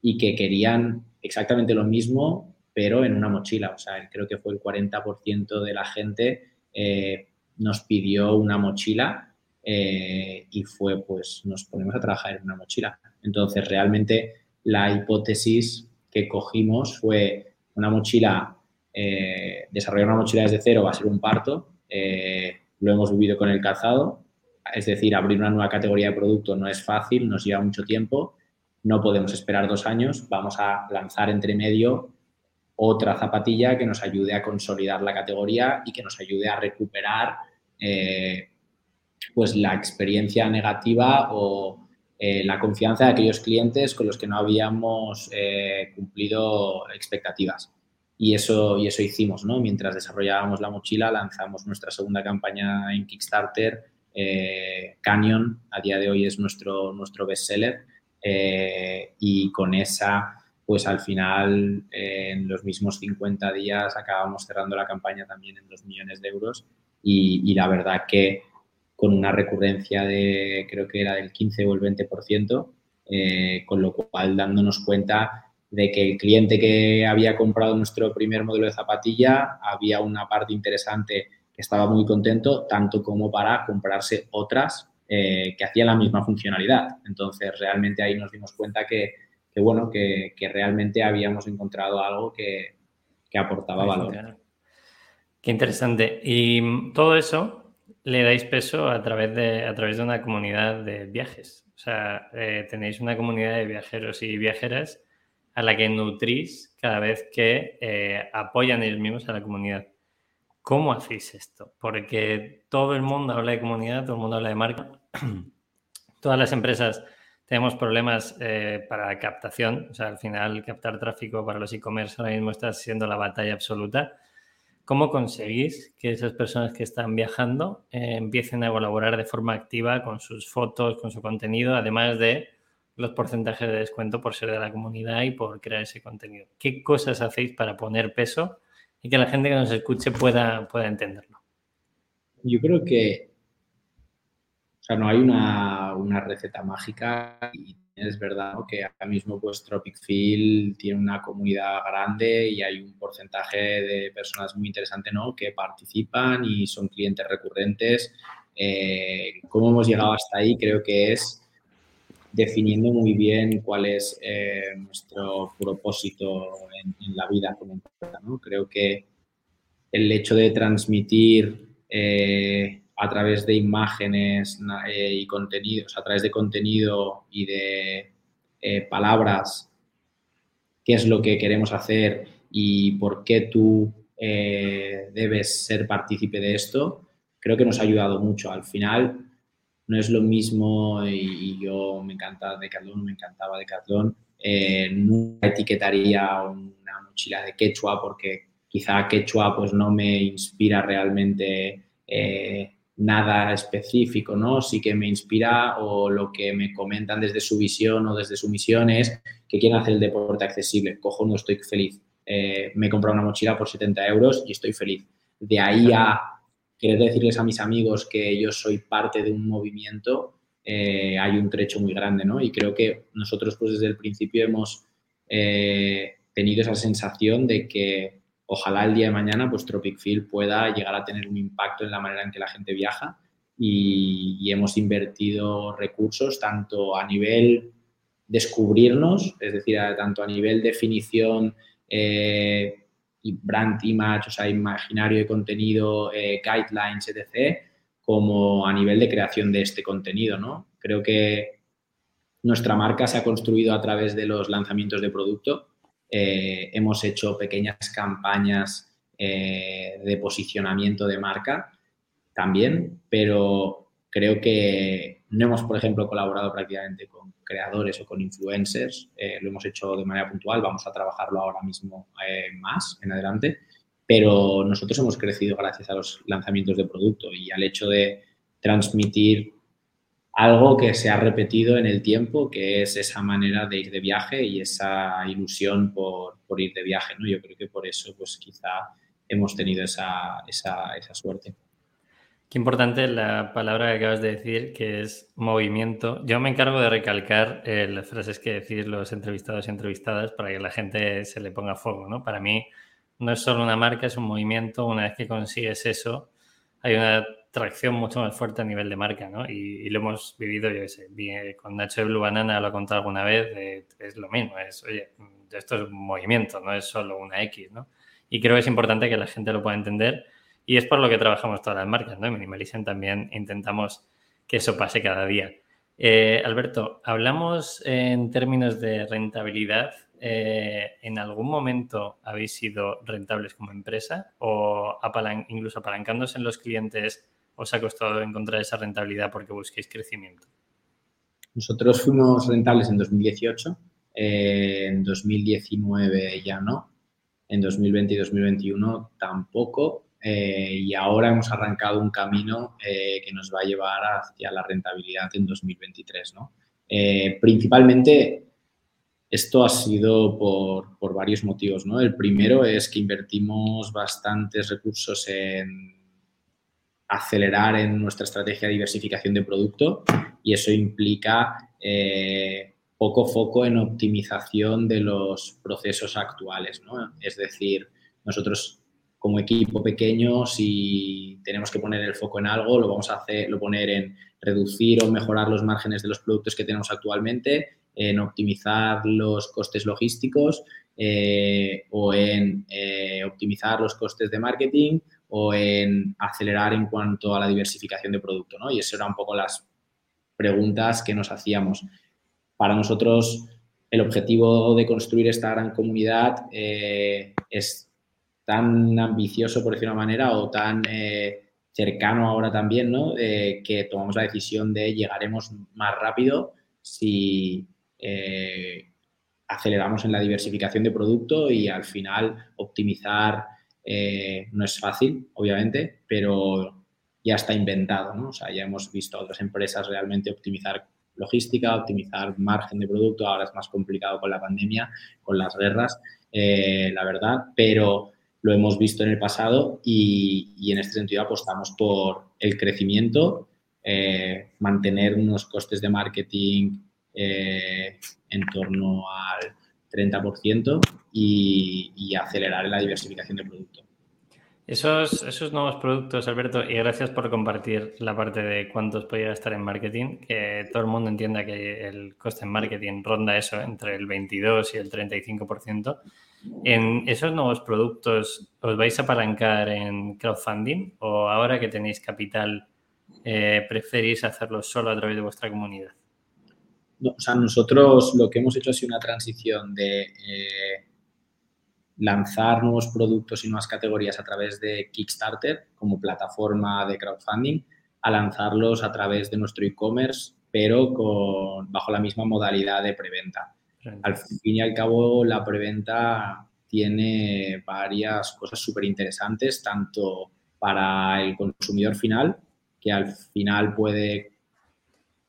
y que querían exactamente lo mismo, pero en una mochila. O sea, creo que fue el 40% de la gente eh, nos pidió una mochila eh, y fue, pues, nos ponemos a trabajar en una mochila. Entonces, realmente la hipótesis que cogimos fue una mochila, eh, desarrollar una mochila desde cero va a ser un parto. Eh, lo hemos vivido con el calzado. Es decir, abrir una nueva categoría de producto no es fácil, nos lleva mucho tiempo. No podemos esperar dos años. Vamos a lanzar entre medio otra zapatilla que nos ayude a consolidar la categoría y que nos ayude a recuperar eh, pues la experiencia negativa o eh, la confianza de aquellos clientes con los que no habíamos eh, cumplido expectativas. Y eso, y eso hicimos, ¿no? Mientras desarrollábamos la mochila, lanzamos nuestra segunda campaña en Kickstarter. Eh, Canyon, a día de hoy, es nuestro, nuestro bestseller. y con esa, pues al final, en los mismos 50 días, acabamos cerrando la campaña también en 2 millones de euros. Y, y la verdad que con una recurrencia de creo que era del 15 o el 20%, eh, con lo cual dándonos cuenta de que el cliente que había comprado nuestro primer modelo de zapatilla había una parte interesante que estaba muy contento, tanto como para comprarse otras eh, que hacían la misma funcionalidad. Entonces, realmente ahí nos dimos cuenta que, bueno, que, realmente habíamos encontrado algo que, que aportaba valor. Qué interesante. Y todo eso le dais peso a través de, a través de una comunidad de viajes. O sea, eh, tenéis una comunidad de viajeros y viajeras a la que nutrís cada vez que eh, apoyan ellos mismos a la comunidad. ¿Cómo hacéis esto? Porque todo el mundo habla de comunidad, todo el mundo habla de marca. (clears throat) Todas las empresas tenemos problemas eh, para captación. O sea, al final captar tráfico para los e-commerce ahora mismo está siendo la batalla absoluta. ¿Cómo conseguís que esas personas que están viajando eh, empiecen a colaborar de forma activa con sus fotos, con su contenido, además de los porcentajes de descuento por ser de la comunidad y por crear ese contenido? ¿Qué cosas hacéis para poner peso y que la gente que nos escuche pueda, pueda entenderlo? Yo creo que o sea, no hay una, una receta mágica es verdad que ahora mismo pues Tropic Field tiene una comunidad grande y hay un porcentaje de personas muy interesante ¿no? que participan y son clientes recurrentes. Eh, ¿Cómo hemos llegado hasta ahí? Creo que es definiendo muy bien cuál es eh, nuestro propósito en, la vida como empresa. Creo que el hecho de transmitir eh, a través de imágenes eh, y contenidos, a través de contenido y de eh, palabras, qué es lo que queremos hacer y por qué tú eh, debes ser partícipe de esto, creo que nos ha ayudado mucho. Al final no es lo mismo y, yo me encanta Decathlon, me encantaba Decathlon, nunca etiquetaría una mochila de quechua porque quizá quechua pues no me inspira realmente nada específico, ¿no? Sí que me inspira o lo que me comentan desde su visión o desde su misión es que quieren hacer el deporte accesible. Cojo, no estoy feliz. Eh, me he comprado una mochila por 70 euros y estoy feliz. De ahí a querer decirles a mis amigos que yo soy parte de un movimiento, eh, hay un trecho muy grande, ¿no? Y creo que nosotros, pues desde el principio hemos eh, tenido esa sensación de que ojalá el día de mañana pues Tropic Field pueda llegar a tener un impacto en la manera en que la gente viaja y, hemos invertido recursos tanto a nivel descubrirnos, es decir, tanto a nivel definición eh, y brand image, o sea, imaginario de contenido, eh, guidelines, etc., como a nivel de creación de este contenido, ¿no? Creo que nuestra marca se ha construido a través de los lanzamientos de producto eh, hemos hecho pequeñas campañas eh, de posicionamiento de marca también, pero creo que no hemos, por ejemplo, colaborado prácticamente con creadores o con influencers, eh, lo hemos hecho de manera puntual, vamos a trabajarlo ahora mismo más en adelante, pero nosotros hemos crecido gracias a los lanzamientos de producto y al hecho de transmitir algo que se ha repetido en el tiempo, que es esa manera de ir de viaje y esa ilusión por, ir de viaje. ¿no? Yo creo que por eso, pues quizá hemos tenido esa, esa, esa suerte. Qué importante la palabra que acabas de decir, que es movimiento. Yo me encargo de recalcar eh, las frases que decís los entrevistados y entrevistadas para que la gente se le ponga fuego, ¿no? Para mí no es solo una marca, es un movimiento. Una vez que consigues eso, hay una tracción mucho más fuerte a nivel de marca, ¿no? Y, lo hemos vivido, yo sé, eh, con Nacho de Blue Banana lo he contado alguna vez, es lo mismo, es, oye, esto es un movimiento, no es solo una X, ¿no? Y creo que es importante que la gente lo pueda entender y es por lo que trabajamos todas las marcas, ¿no? En Minimalism también intentamos que eso pase cada día. Eh, Alberto, hablamos en términos de rentabilidad. Eh, ¿En algún momento habéis sido rentables como empresa o incluso apalancándose en los clientes os ha costado encontrar esa rentabilidad porque busquéis crecimiento? Nosotros fuimos rentables en 2018, eh, en 2019 ya no, en 2020 y 2021 tampoco, eh, y ahora hemos arrancado un camino eh, que nos va a llevar hacia la rentabilidad en 2023. ¿no? Principalmente, esto ha sido por, por, varios motivos. ¿no? El primero es que invertimos bastantes recursos en acelerar en nuestra estrategia de diversificación de producto y eso implica poco foco en optimización de los procesos actuales. ¿no? Es decir, nosotros como equipo pequeño, si tenemos que poner el foco en algo, lo vamos a hacer, lo poner en reducir o mejorar los márgenes de los productos que tenemos actualmente, en optimizar los costes logísticos eh, o en eh, optimizar los costes de marketing o en acelerar en cuanto a la diversificación de producto, ¿no? Y eso eran un poco las preguntas que nos hacíamos. Para nosotros, el objetivo de construir esta gran comunidad eh, es tan ambicioso, por decir una manera, o tan eh, cercano ahora también, ¿no? Eh, que tomamos la decisión de llegaremos más rápido si eh, aceleramos en la diversificación de producto y al final optimizar no es fácil, obviamente, pero ya está inventado, ¿no? O sea, ya hemos visto a otras empresas realmente optimizar logística, optimizar margen de producto, ahora es más complicado con la pandemia, con las guerras, la verdad, pero lo hemos visto en el pasado y, en este sentido apostamos por el crecimiento, eh, mantener unos costes de marketing eh, en torno al 30% y, y acelerar la diversificación de producto. Esos, esos nuevos productos, Alberto, y gracias por compartir la parte de cuántos podría estar en marketing, que todo el mundo entienda que el coste en marketing ronda eso entre el 22 y el 35%. ¿En esos nuevos productos os vais a apalancar en crowdfunding o ahora que tenéis capital eh, preferís hacerlo solo a través de vuestra comunidad? O sea, nosotros lo que hemos hecho ha sido una transición de eh, lanzar nuevos productos y nuevas categorías a través de Kickstarter como plataforma de crowdfunding a lanzarlos a través de nuestro e-commerce, pero con, bajo la misma modalidad de preventa. Al fin y al cabo, la preventa tiene varias cosas súper interesantes, tanto para el consumidor final, que al final puede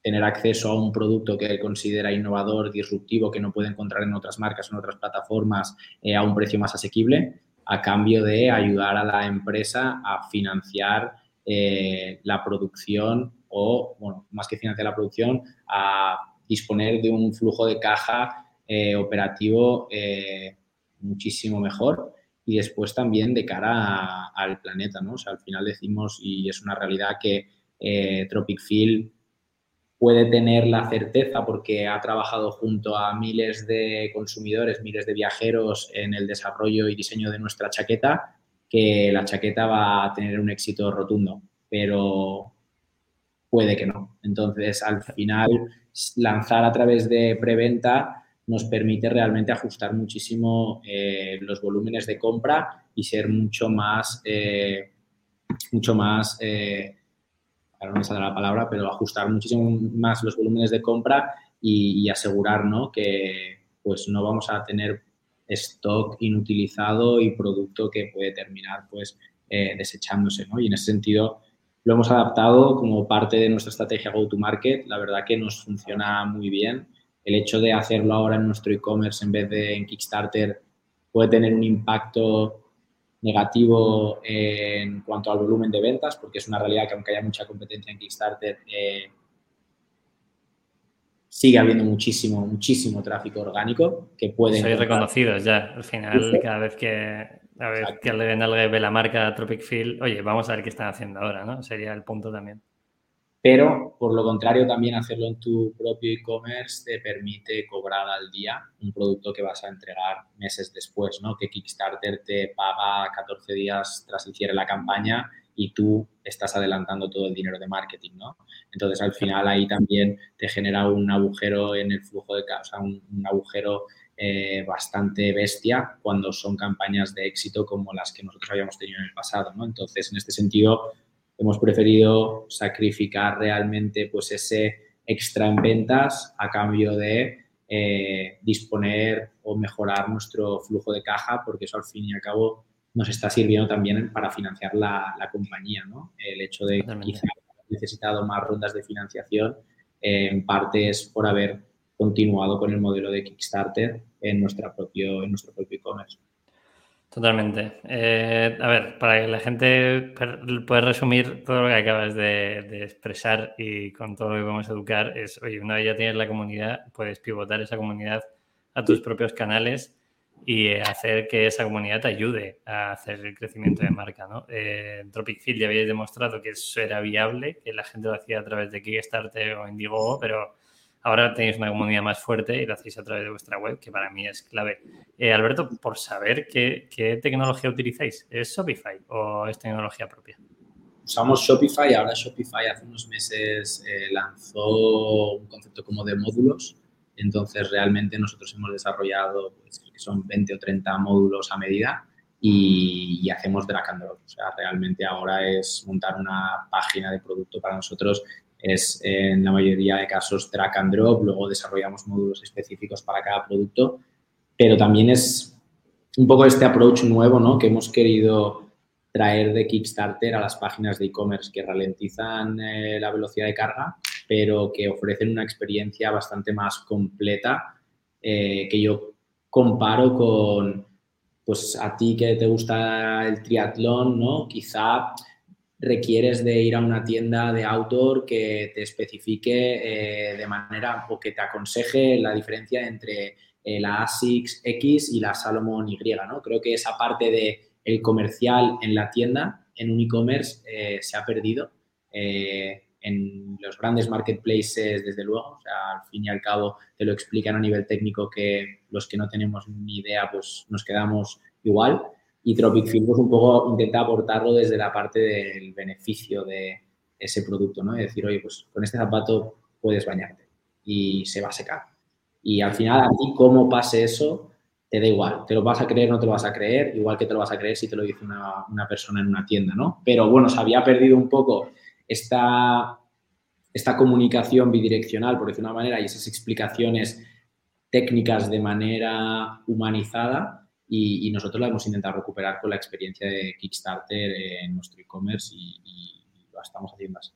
tener acceso a un producto que él considera innovador, disruptivo, que no puede encontrar en otras marcas en otras plataformas eh, a un precio más asequible, a cambio de ayudar a la empresa a financiar eh, la producción o, bueno, más que financiar la producción, a disponer de un flujo de caja eh, operativo eh, muchísimo mejor y después también de cara al planeta, ¿no? O sea, al final decimos, y es una realidad, que eh, Tropic Field puede tener la certeza porque ha trabajado junto a miles de consumidores, miles de viajeros en el desarrollo y diseño de nuestra chaqueta, que la chaqueta va a tener un éxito rotundo, pero puede que no. Entonces, al final, lanzar a través de preventa nos permite realmente ajustar muchísimo eh, los volúmenes de compra y ser mucho más, eh, mucho más, eh, ahora no me sale la palabra, pero ajustar muchísimo más los volúmenes de compra y, asegurar ¿no? que pues no vamos a tener stock inutilizado y producto que puede terminar pues desechándose. ¿no? Y en ese sentido lo hemos adaptado como parte de nuestra estrategia go-to-market. La verdad que nos funciona muy bien el hecho de hacerlo ahora en nuestro e-commerce en vez de en Kickstarter puede tener un impacto negativo en cuanto al volumen de ventas, porque es una realidad que aunque haya mucha competencia en Kickstarter, eh, sigue habiendo muchísimo, muchísimo tráfico orgánico que puede... Sois reconocidos ya, al final, cada vez que, a ver, que alguien ve la marca Tropic Field, oye, vamos a ver qué están haciendo ahora, ¿no? Sería el punto también pero por lo contrario también hacerlo en tu propio e-commerce te permite cobrar al día un producto que vas a entregar meses después, ¿no? Que Kickstarter te paga 14 días tras de la campaña y tú estás adelantando todo el dinero de marketing, ¿no? Entonces al final ahí también te genera un agujero en el flujo de o sea, un, agujero eh, bastante bestia cuando son campañas de éxito como las que nosotros habíamos tenido en el pasado, ¿no? Entonces en este sentido hemos preferido sacrificar realmente pues ese extra en ventas a cambio de eh, disponer o mejorar nuestro flujo de caja porque eso al fin y al cabo nos está sirviendo también para financiar la, compañía, ¿no? El hecho de quizá necesitado más rondas de financiación eh, en parte es por haber continuado con el modelo de Kickstarter en, nuestra propio, en nuestro propio e-commerce. Totalmente. Eh, a ver, para que la gente pueda resumir todo lo que acabas de, expresar y con todo lo que vamos a educar, es, oye, una vez ya tienes la comunidad, puedes pivotar esa comunidad a tus propios canales y hacer que esa comunidad te ayude a hacer el crecimiento de marca, ¿no? Eh, Tropic Field ya habéis demostrado que eso era viable, que la gente lo hacía a través de Kickstarter o Indiegogo, pero Ahora tenéis una comunidad más fuerte y lo hacéis a través de vuestra web, que para mí es clave. Eh, Alberto, por saber qué, tecnología utilizáis, ¿es Shopify o es tecnología propia? Usamos Shopify, ahora Shopify hace unos meses eh, lanzó un concepto como de módulos, entonces realmente nosotros hemos desarrollado, pues, son 20 o 30 módulos a medida y, y, hacemos drag and drop. O sea, realmente ahora es montar una página de producto para nosotros es en la mayoría de casos drag and drop, luego desarrollamos módulos específicos para cada producto, pero también es un poco este approach nuevo ¿no? que hemos querido traer de Kickstarter a las páginas de e-commerce que ralentizan eh, la velocidad de carga, pero que ofrecen una experiencia bastante más completa eh, que yo comparo con, pues a ti que te gusta el triatlón, ¿no? Quizá requieres de ir a una tienda de outdoor que te especifique eh, de manera o que te aconseje la diferencia entre eh, la ASICS X y la Salomon Y, ¿no? Creo que esa parte de el comercial en la tienda, en un e-commerce, eh, se ha perdido. en los grandes marketplaces, desde luego, o sea, al fin y al cabo te lo explican a nivel técnico que los que no tenemos ni idea, pues nos quedamos igual. Y Tropic Field pues un poco intenta aportarlo desde la parte del beneficio de ese producto, ¿no? Es decir, oye, pues con este zapato puedes bañarte y se va a secar. Y al final a ti cómo pase eso, te da igual. Te lo vas a creer no te lo vas a creer, igual que te lo vas a creer si te lo dice una, una persona en una tienda, ¿no? Pero bueno, se había perdido un poco esta, esta comunicación bidireccional, por decir una manera, y esas explicaciones técnicas de manera humanizada y, nosotros la hemos intentado recuperar con la experiencia de Kickstarter en nuestro e-commerce y, lo estamos haciendo así.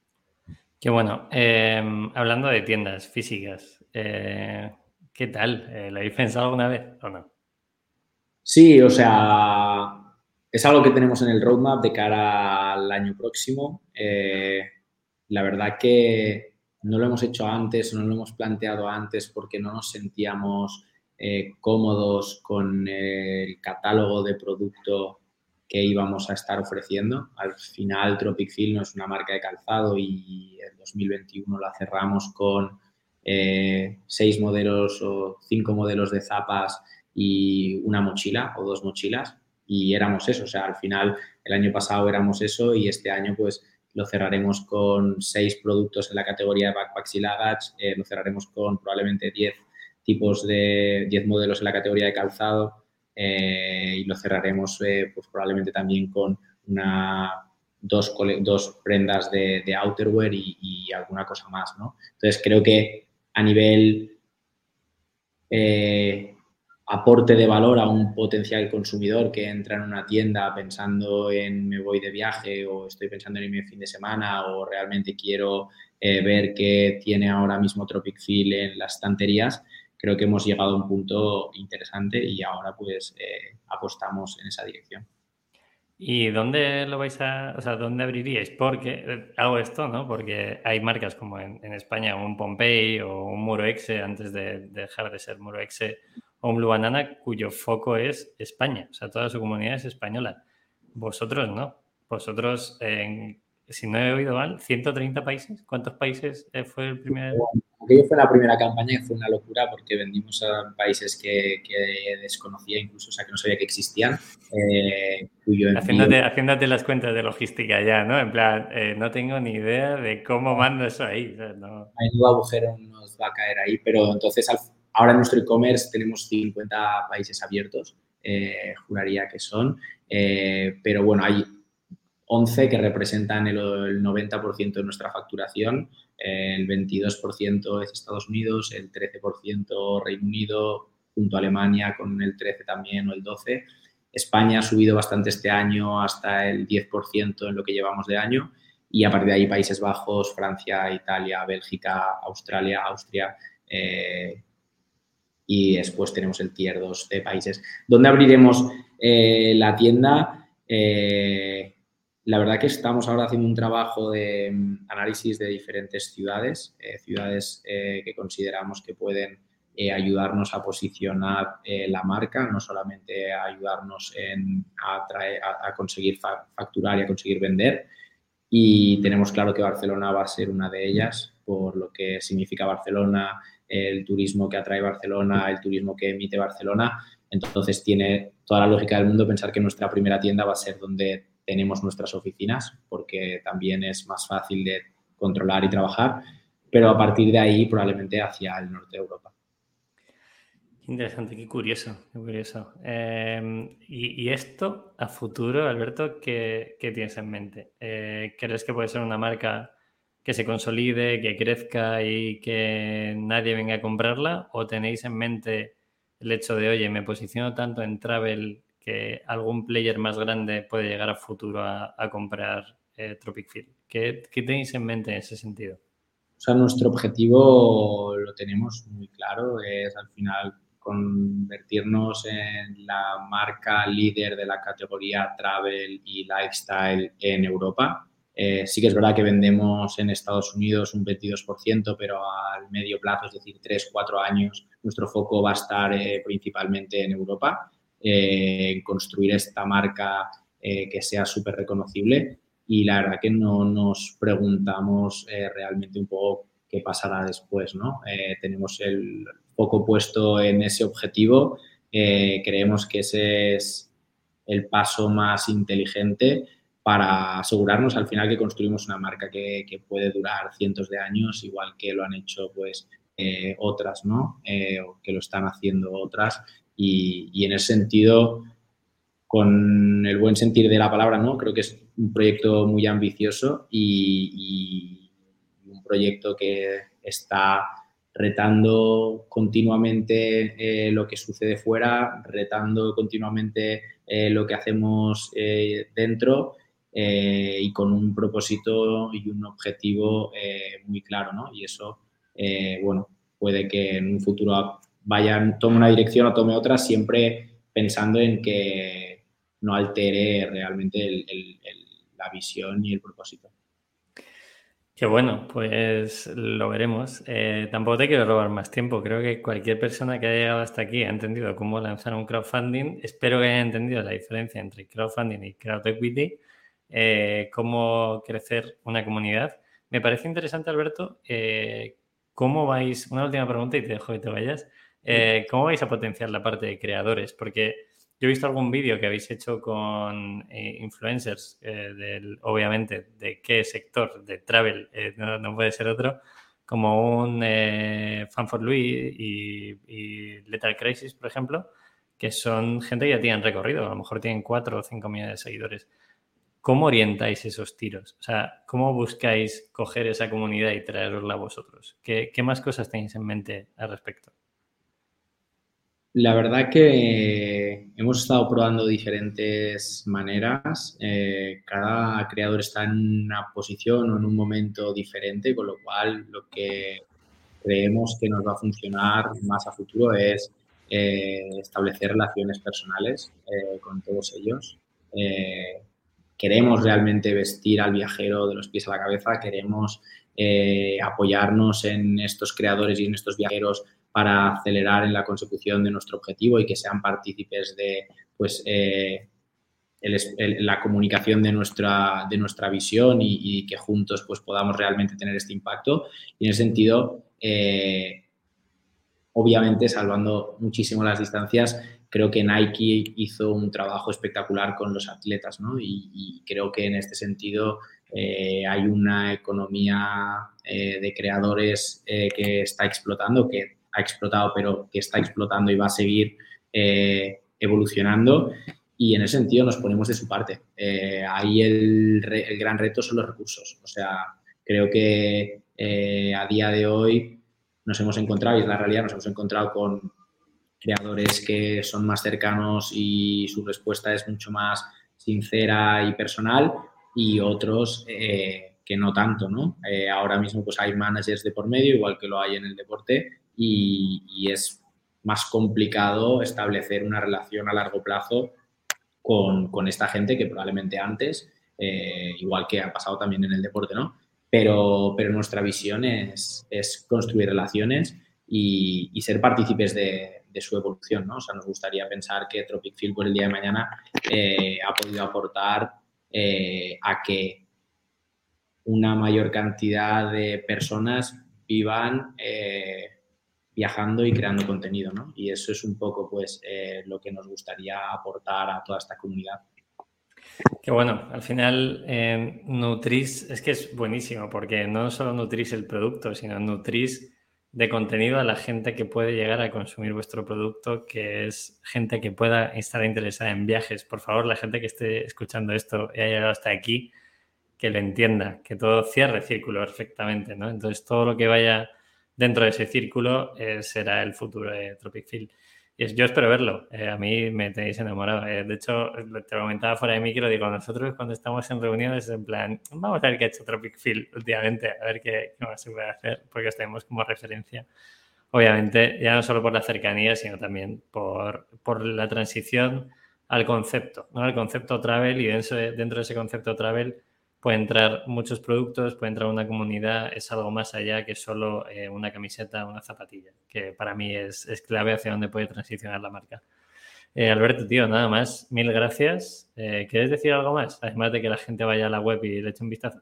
Qué bueno. Em, hablando de tiendas físicas, eh, ¿qué tal? Eh, ¿Lo habéis pensado alguna vez o no? Sí, o sea, es algo que tenemos en el roadmap de cara al año próximo. Eh, la verdad que no lo hemos hecho antes, no lo hemos planteado antes porque no nos sentíamos eh, cómodos con el catálogo de producto que íbamos a estar ofreciendo. Al final, Tropic Field no es una marca de calzado y en 2021 la cerramos con eh, seis modelos o cinco modelos de zapas y una mochila o dos mochilas y éramos eso. O sea, al final, el año pasado éramos eso y este año pues lo cerraremos con seis productos en la categoría de backpacks y luggage, eh, lo cerraremos con probablemente 10 tipos de 10 modelos en la categoría de calzado y lo cerraremos pues probablemente también con una, dos, dos prendas de, outerwear y, alguna cosa más, ¿no? Entonces creo que a nivel aporte de valor a un potencial consumidor que entra en una tienda pensando en me voy de viaje o estoy pensando en irme fin de semana o realmente quiero eh, ver qué tiene ahora mismo Tropic Feel en las estanterías, creo que hemos llegado a un punto interesante y ahora pues eh, apostamos en esa dirección. ¿Y dónde lo vais a, o sea, dónde abriríais? Porque eh, hago esto, ¿no? Porque hay marcas como en, España, un Pompey o un Muro Exe, antes de, dejar de ser Muro Exe, o un Blue Banana cuyo foco es España, o sea, toda su comunidad es española. Vosotros no. Vosotros, si no he oído mal, 130 países. ¿Cuántos países eh, fue el primer? Aquello fue la primera campaña y fue una locura porque vendimos a países que, desconocía incluso, o sea, que no sabía que existían. Eh, (laughs) haciéndote, las cuentas de logística ya, ¿no? En plan, eh, no tengo ni idea de cómo mando eso ahí. O sea, no... Hay un agujero nos va a caer ahí, pero entonces al, Ahora en nuestro e-commerce tenemos 50 países abiertos, eh, juraría que son, pero bueno, hay 11 que representan el, 90% de nuestra facturación, el 22% es Estados Unidos, el 13% Reino Unido, junto a Alemania con el 13 también o el 12. España ha subido bastante este año hasta el 10% en lo que llevamos de año y a partir de ahí Países Bajos, Francia, Italia, Bélgica, Australia, Austria, eh, y después tenemos el tier 2 de países. ¿Dónde abriremos eh, la tienda? Eh, la verdad que estamos ahora haciendo un trabajo de mm, análisis de diferentes ciudades, eh, ciudades que consideramos que pueden ayudarnos a posicionar la marca, no solamente ayudarnos a, conseguir facturar y a conseguir vender. Y tenemos claro que Barcelona va a ser una de ellas, por lo que significa Barcelona el turismo que atrae Barcelona, el turismo que emite Barcelona. Entonces tiene toda la lógica del mundo pensar que nuestra primera tienda va a ser donde tenemos nuestras oficinas, porque también es más fácil de controlar y trabajar, pero a partir de ahí probablemente hacia el norte de Europa. Interesante, qué curioso, qué curioso. Em, y, esto a futuro, Alberto, ¿qué, tienes en mente? Eh, ¿Crees que puede ser una marca que se consolide, que crezca y que nadie venga a comprarla? ¿O tenéis en mente el hecho de, oye, me posiciono tanto en travel que algún player más grande puede llegar a futuro a, comprar eh, Tropic Field? ¿Qué, tenéis en mente en ese sentido? O sea, nuestro objetivo lo tenemos muy claro, es al final convertirnos en la marca líder de la categoría travel y lifestyle en Europa. Eh, sí que es verdad que vendemos en Estados Unidos un 22%, pero al medio plazo, es decir, 3, 4 años, nuestro foco va a estar eh, principalmente en Europa, eh, construir esta marca que sea súper reconocible y la verdad que no nos preguntamos realmente un poco qué pasará después, ¿no? tenemos el foco puesto en ese objetivo, creemos que ese es el paso más inteligente para asegurarnos al final que construimos una marca que, puede durar cientos de años, igual que lo han hecho pues eh, otras, ¿no? Eh, que lo están haciendo otras. Y, en ese sentido, con el buen sentir de la palabra, ¿no? Creo que es un proyecto muy ambicioso y, un proyecto que está retando continuamente eh, lo que sucede fuera, retando continuamente lo que hacemos dentro eh, y con un propósito y un objetivo eh, muy claro, ¿no? Y eso, eh, bueno, puede que en un futuro vayan, tome una dirección o tome otra, siempre pensando en que no altere realmente la visión y el propósito. Qué bueno, pues lo veremos. tampoco te quiero robar más tiempo. Creo que cualquier persona que haya llegado hasta aquí ha entendido cómo lanzar un crowdfunding. Espero que haya entendido la diferencia entre crowdfunding y crowd equity eh, cómo crecer una comunidad. Me parece interesante, Alberto, eh, cómo vais, una última pregunta y te dejo que te vayas, eh, ¿cómo vais a potenciar la parte de creadores? Porque yo he visto algún vídeo que habéis hecho con influencers, del, obviamente, de qué sector, de travel, no, puede ser otro, como un eh, Fan for Louis y, y, Lethal Crisis, por ejemplo, que son gente que ya tienen recorrido, a lo mejor tienen 4 o 5 millones de seguidores. ¿Cómo orientáis esos tiros? O sea, ¿cómo buscáis coger esa comunidad y traerosla a vosotros? ¿Qué, qué más cosas tenéis en mente al respecto? La verdad que hemos estado probando diferentes maneras. Eh, cada creador está en una posición o en un momento diferente, con lo cual lo que creemos que nos va a funcionar más a futuro es eh, establecer relaciones personales eh, con todos ellos. queremos realmente vestir al viajero de los pies a la cabeza, queremos apoyarnos en estos creadores y en estos viajeros para acelerar en la consecución de nuestro objetivo y que sean partícipes de pues, eh, la comunicación de nuestra, de nuestra visión y, que juntos pues, podamos realmente tener este impacto. Y en ese sentido, eh, obviamente, salvando muchísimo las distancias, creo que Nike hizo un trabajo espectacular con los atletas, ¿no? Y, creo que en este sentido eh, hay una economía de creadores que está explotando, que ha explotado, pero que está explotando y va a seguir eh, evolucionando. Y en ese sentido nos ponemos de su parte. Eh, ahí el, gran reto son los recursos. O sea, creo que eh, a día de hoy nos hemos encontrado, y es la realidad, nos hemos encontrado con creadores que son más cercanos y su respuesta es mucho más sincera y personal y otros que no tanto, ¿no? ahora mismo pues hay managers de por medio, igual que lo hay en el deporte, y, es más complicado establecer una relación a largo plazo con, con esta gente que probablemente antes, eh, igual que ha pasado también en el deporte, ¿no? Pero, pero nuestra visión es, es construir relaciones y, ser partícipes de, de, su evolución, ¿no? O sea, nos gustaría pensar que Tropic Field por el día de mañana eh, ha podido aportar eh, a que una mayor cantidad de personas vivan viajando y creando contenido, ¿no? Y eso es un poco, pues, eh, lo que nos gustaría aportar a toda esta comunidad. Qué bueno, al final eh, nutrís, es que es buenísimo porque no solo nutrís el producto, sino nutrís de contenido a la gente que puede llegar a consumir vuestro producto, que es gente que pueda estar interesada en viajes. Por favor, la gente que esté escuchando esto y haya llegado hasta aquí, que lo entienda, que todo cierre círculo perfectamente, ¿no? Entonces, todo lo que vaya dentro de ese círculo eh, será el futuro de Tropic Field. Y yo espero verlo. Eh, a mí me tenéis enamorado. Eh, de hecho, te lo comentaba fuera de micro, digo, nosotros cuando estamos en reuniones, en plan, vamos a ver qué ha hecho Tropic Field últimamente, a ver qué, más se puede hacer, porque os tenemos como referencia. Obviamente, ya no solo por la cercanía, sino también por, por la transición al concepto, ¿no? al concepto travel y dentro de, dentro de ese concepto travel puede entrar muchos productos, puede entrar una comunidad, es algo más allá que solo eh, una camiseta, una zapatilla, que para mí es, clave hacia dónde puede transicionar la marca. Eh, Alberto, tío, nada más, mil gracias. Eh, ¿Quieres decir algo más? Además de que la gente vaya a la web y le eche un vistazo.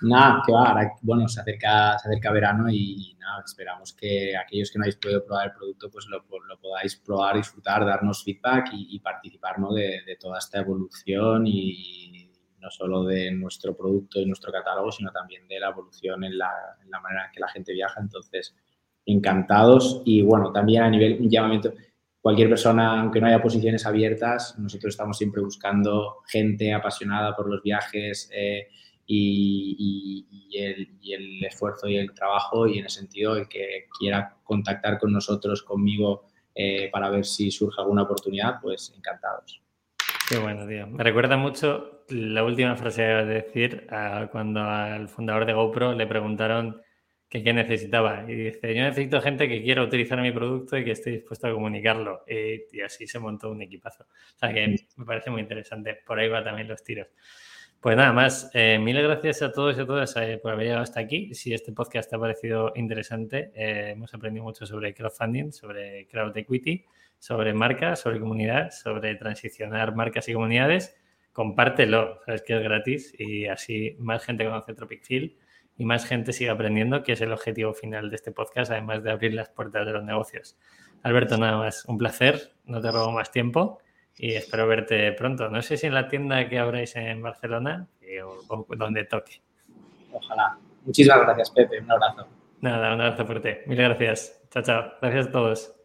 Nada, que va, bueno, se acerca, se acerca verano y nada, esperamos que aquellos que no hayáis podido probar el producto, pues lo, podáis probar, disfrutar, darnos feedback y, participar de, de, toda esta evolución y no solo de nuestro producto y nuestro catálogo, sino también de la evolución en la, manera en que la gente viaja. Entonces, encantados. Y bueno, también a nivel un llamamiento, cualquier persona, aunque no haya posiciones abiertas, nosotros estamos siempre buscando gente apasionada por los viajes eh, y, el, esfuerzo y el trabajo. Y en ese sentido, el que quiera contactar con nosotros, conmigo, eh, para ver si surge alguna oportunidad, pues encantados. Qué bueno, tío. Me recuerda mucho la última frase que a decir cuando al fundador de GoPro le preguntaron que qué necesitaba. Y dice, yo necesito gente que quiera utilizar mi producto y que esté dispuesto a comunicarlo. Y, así se montó un equipazo. O sea que me parece muy interesante. Por ahí va también los tiros. Pues nada más, eh, mil gracias a todos y a todas eh, por haber llegado hasta aquí. Si este podcast te ha parecido interesante, eh, hemos aprendido mucho sobre crowdfunding, sobre crowd equity sobre marcas, sobre comunidad, sobre transicionar marcas y comunidades, compártelo, sabes que es gratis y así más gente conoce Tropic Field y más gente sigue aprendiendo, que es el objetivo final de este podcast, además de abrir las puertas de los negocios. Alberto, nada más, un placer, no te robo más tiempo y espero verte pronto. No sé si en la tienda que abráis en Barcelona eh, o donde toque. Ojalá. Muchísimas gracias, Pepe. Un abrazo. Nada, un abrazo fuerte. Mil gracias. Chao, chao. Gracias a todos.